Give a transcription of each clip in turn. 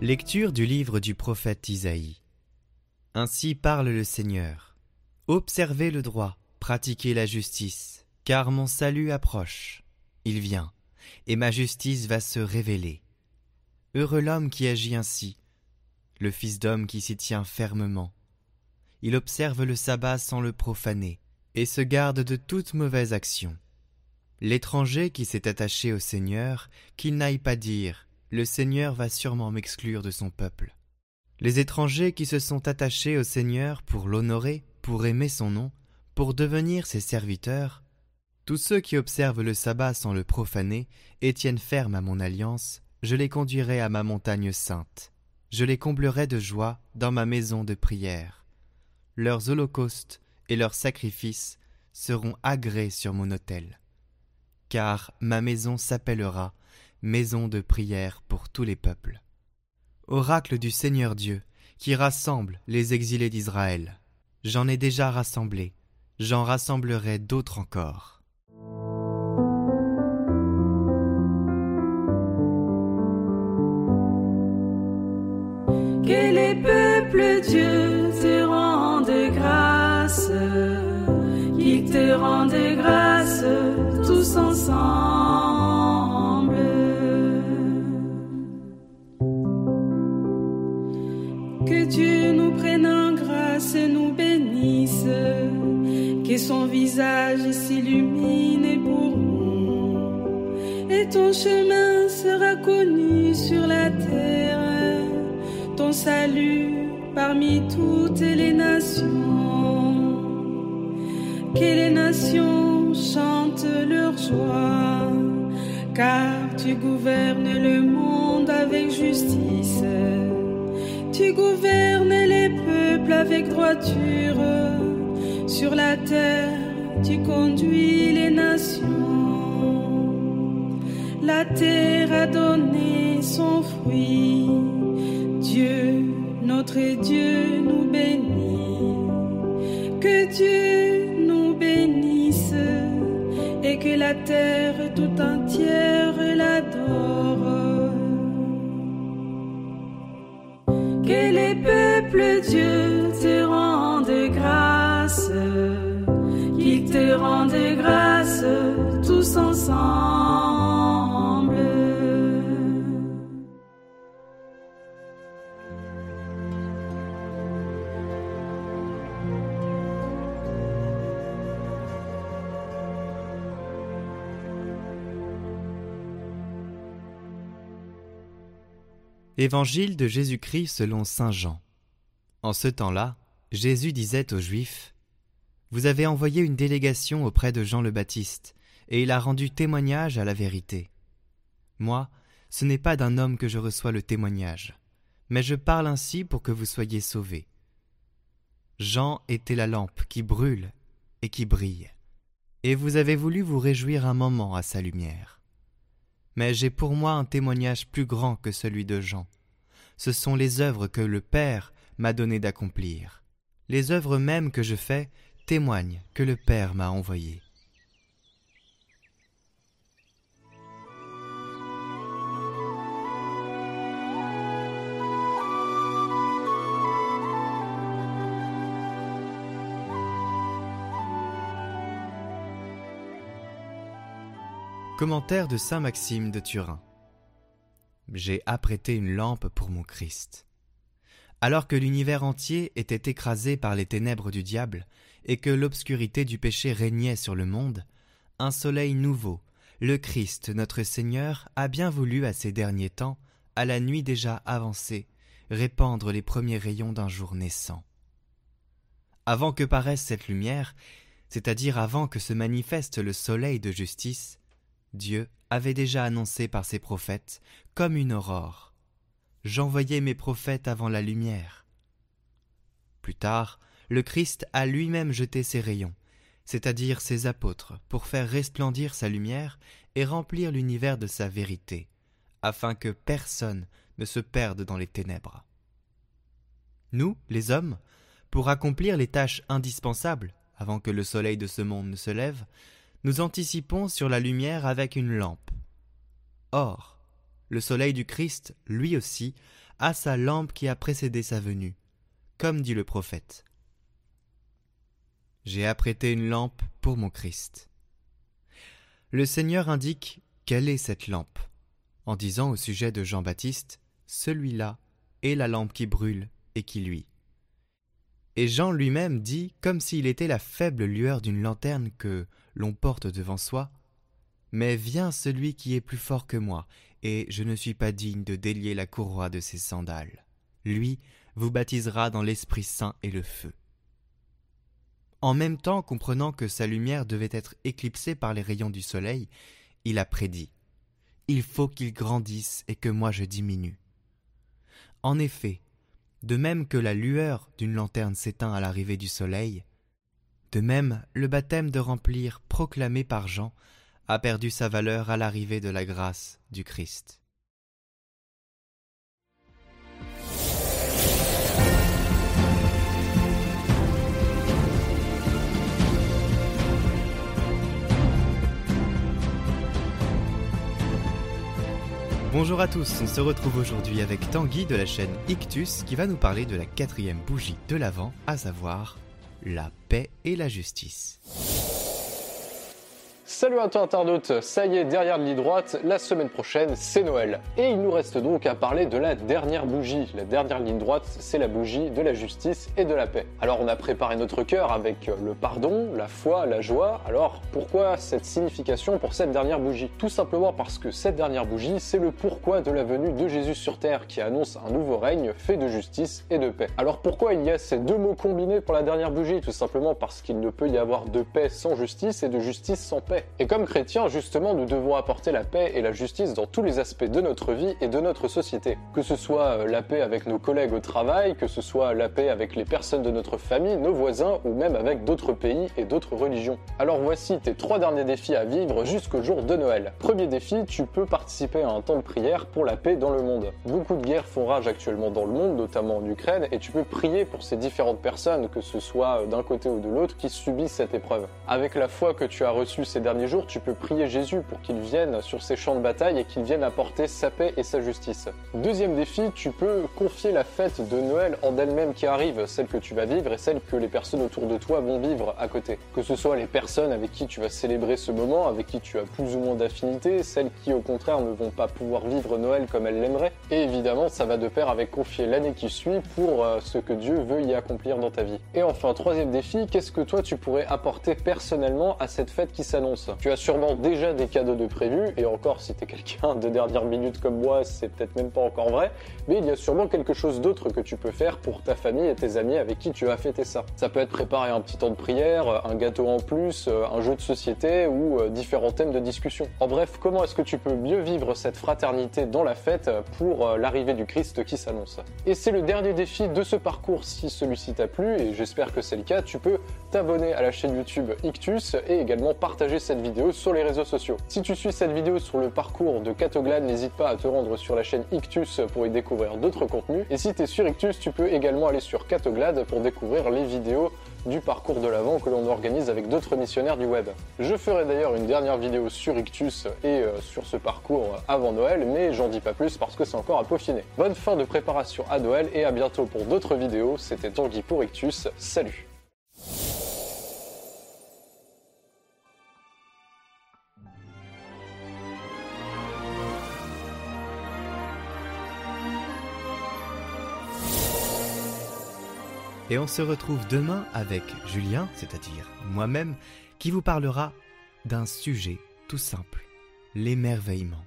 Lecture du livre du prophète Isaïe. Ainsi parle le Seigneur. Observez le droit, pratiquez la justice, car mon salut approche. Il vient, et ma justice va se révéler. Heureux l'homme qui agit ainsi, le Fils d'homme qui s'y tient fermement. Il observe le sabbat sans le profaner, et se garde de toute mauvaise action. L'étranger qui s'est attaché au Seigneur, qu'il n'aille pas dire Le Seigneur va sûrement m'exclure de son peuple. Les étrangers qui se sont attachés au Seigneur pour l'honorer, pour aimer son nom, pour devenir ses serviteurs, tous ceux qui observent le sabbat sans le profaner et tiennent ferme à mon alliance, je les conduirai à ma montagne sainte. Je les comblerai de joie dans ma maison de prière. Leurs holocaustes et leurs sacrifices seront agréés sur mon autel. Car ma maison s'appellera maison de prière pour tous les peuples oracle du Seigneur Dieu, qui rassemble les exilés d'Israël. J'en ai déjà rassemblé, j'en rassemblerai d'autres encore. Que les peuples Dieu te rendent grâce, qu'ils te rendent grâce tous ensemble. Son visage s'illumine pour nous, et ton chemin sera connu sur la terre, ton salut parmi toutes les nations. Que les nations chantent leur joie, car tu gouvernes le monde avec justice, tu gouvernes les peuples avec droiture sur la terre, tu conduis les nations. La terre a donné son fruit. Dieu, notre Dieu, nous bénit. Que Dieu nous bénisse et que la terre tout entière l'adore. Que les peuples Dieu qu'il te rende grâce tous ensemble. Évangile de Jésus-Christ selon Saint Jean. En ce temps-là, Jésus disait aux Juifs vous avez envoyé une délégation auprès de Jean le Baptiste, et il a rendu témoignage à la vérité. Moi, ce n'est pas d'un homme que je reçois le témoignage, mais je parle ainsi pour que vous soyez sauvés. Jean était la lampe qui brûle et qui brille, et vous avez voulu vous réjouir un moment à sa lumière. Mais j'ai pour moi un témoignage plus grand que celui de Jean. Ce sont les œuvres que le Père m'a donné d'accomplir. Les œuvres mêmes que je fais témoigne que le Père m'a envoyé. Commentaire de Saint Maxime de Turin. J'ai apprêté une lampe pour mon Christ. Alors que l'univers entier était écrasé par les ténèbres du diable, et que l'obscurité du péché régnait sur le monde, un soleil nouveau, le Christ notre Seigneur, a bien voulu à ces derniers temps, à la nuit déjà avancée, répandre les premiers rayons d'un jour naissant. Avant que paraisse cette lumière, c'est-à-dire avant que se manifeste le soleil de justice, Dieu avait déjà annoncé par ses prophètes comme une aurore J'envoyais mes prophètes avant la lumière. Plus tard, le Christ a lui-même jeté ses rayons, c'est-à-dire ses apôtres, pour faire resplendir sa lumière et remplir l'univers de sa vérité, afin que personne ne se perde dans les ténèbres. Nous, les hommes, pour accomplir les tâches indispensables, avant que le soleil de ce monde ne se lève, nous anticipons sur la lumière avec une lampe. Or, le soleil du Christ, lui aussi, à sa lampe qui a précédé sa venue, comme dit le prophète. J'ai apprêté une lampe pour mon Christ. Le Seigneur indique quelle est cette lampe, en disant au sujet de Jean-Baptiste, celui-là est la lampe qui brûle et qui luit. Et Jean lui-même dit, comme s'il était la faible lueur d'une lanterne que l'on porte devant soi, Mais viens celui qui est plus fort que moi, et je ne suis pas digne de délier la courroie de ses sandales. Lui vous baptisera dans l'Esprit Saint et le feu. En même temps, comprenant que sa lumière devait être éclipsée par les rayons du soleil, il a prédit Il faut qu'il grandisse et que moi je diminue. En effet, de même que la lueur d'une lanterne s'éteint à l'arrivée du soleil, de même le baptême de remplir proclamé par Jean a perdu sa valeur à l'arrivée de la grâce du Christ. Bonjour à tous, on se retrouve aujourd'hui avec Tanguy de la chaîne Ictus qui va nous parler de la quatrième bougie de l'Avent, à savoir la paix et la justice. Salut à toi internaute, ça y est, derrière l'île droite, la semaine prochaine, c'est Noël. Et il nous reste donc à parler de la dernière bougie. La dernière ligne droite, c'est la bougie de la justice et de la paix. Alors on a préparé notre cœur avec le pardon, la foi, la joie. Alors pourquoi cette signification pour cette dernière bougie? Tout simplement parce que cette dernière bougie, c'est le pourquoi de la venue de Jésus sur terre qui annonce un nouveau règne fait de justice et de paix. Alors pourquoi il y a ces deux mots combinés pour la dernière bougie? Tout simplement parce qu'il ne peut y avoir de paix sans justice et de justice sans paix. Et comme chrétiens, justement, nous devons apporter la paix et la justice dans tous les aspects de notre vie et de notre société. Que ce soit euh, la paix avec nos collègues au travail, que ce soit la paix avec les personnes de notre famille, nos voisins ou même avec d'autres pays et d'autres religions. Alors voici tes trois derniers défis à vivre jusqu'au jour de Noël. Premier défi, tu peux participer à un temps de prière pour la paix dans le monde. Beaucoup de guerres font rage actuellement dans le monde, notamment en Ukraine, et tu peux prier pour ces différentes personnes, que ce soit euh, d'un côté ou de l'autre, qui subissent cette épreuve. Avec la foi que tu as reçue ces derniers jours, tu peux prier Jésus pour qu'il vienne sur ces champs de bataille et qu'il vienne apporter sa paix et sa justice. Deuxième défi, tu peux confier la fête de Noël en elle-même qui arrive, celle que tu vas vivre et celle que les personnes autour de toi vont vivre à côté. Que ce soit les personnes avec qui tu vas célébrer ce moment, avec qui tu as plus ou moins d'affinité, celles qui au contraire ne vont pas pouvoir vivre Noël comme elles l'aimeraient. Et évidemment, ça va de pair avec confier l'année qui suit pour euh, ce que Dieu veut y accomplir dans ta vie. Et enfin, troisième défi, qu'est-ce que toi tu pourrais apporter personnellement à cette fête qui s'annonce? Tu as sûrement déjà des cadeaux de prévus, et encore si t'es quelqu'un de dernière minute comme moi, c'est peut-être même pas encore vrai, mais il y a sûrement quelque chose d'autre que tu peux faire pour ta famille et tes amis avec qui tu vas fêter ça. Ça peut être préparer un petit temps de prière, un gâteau en plus, un jeu de société ou euh, différents thèmes de discussion. En bref, comment est-ce que tu peux mieux vivre cette fraternité dans la fête pour euh, l'arrivée du Christ qui s'annonce? Et c'est le dernier défi de ce parcours. Si celui-ci t'a plu, et j'espère que c'est le cas, tu peux t'abonner à la chaîne YouTube Ictus et également partager cette vidéo sur les réseaux sociaux. Si tu suis cette vidéo sur le parcours de Catoglade, n'hésite pas à te rendre sur la chaîne Ictus pour y découvrir d'autres contenus. Et si tu es sur Ictus, tu peux également aller sur Catoglade pour découvrir les vidéos du parcours de l'avant que l'on organise avec d'autres missionnaires du web. Je ferai d'ailleurs une dernière vidéo sur Ictus et euh, sur ce parcours avant Noël, mais j'en dis pas plus parce que c'est encore à peaufiner. Bonne fin de préparation à Noël et à bientôt pour d'autres vidéos. C'était Tanguy pour Ictus. Salut Et on se retrouve demain avec Julien, c'est-à-dire moi-même, qui vous parlera d'un sujet tout simple, l'émerveillement.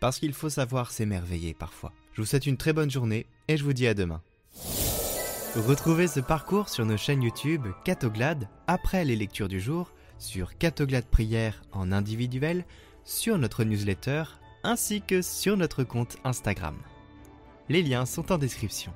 Parce qu'il faut savoir s'émerveiller parfois. Je vous souhaite une très bonne journée et je vous dis à demain. Retrouvez ce parcours sur nos chaînes YouTube Catoglade après les lectures du jour, sur Catoglade Prière en individuel, sur notre newsletter ainsi que sur notre compte Instagram. Les liens sont en description.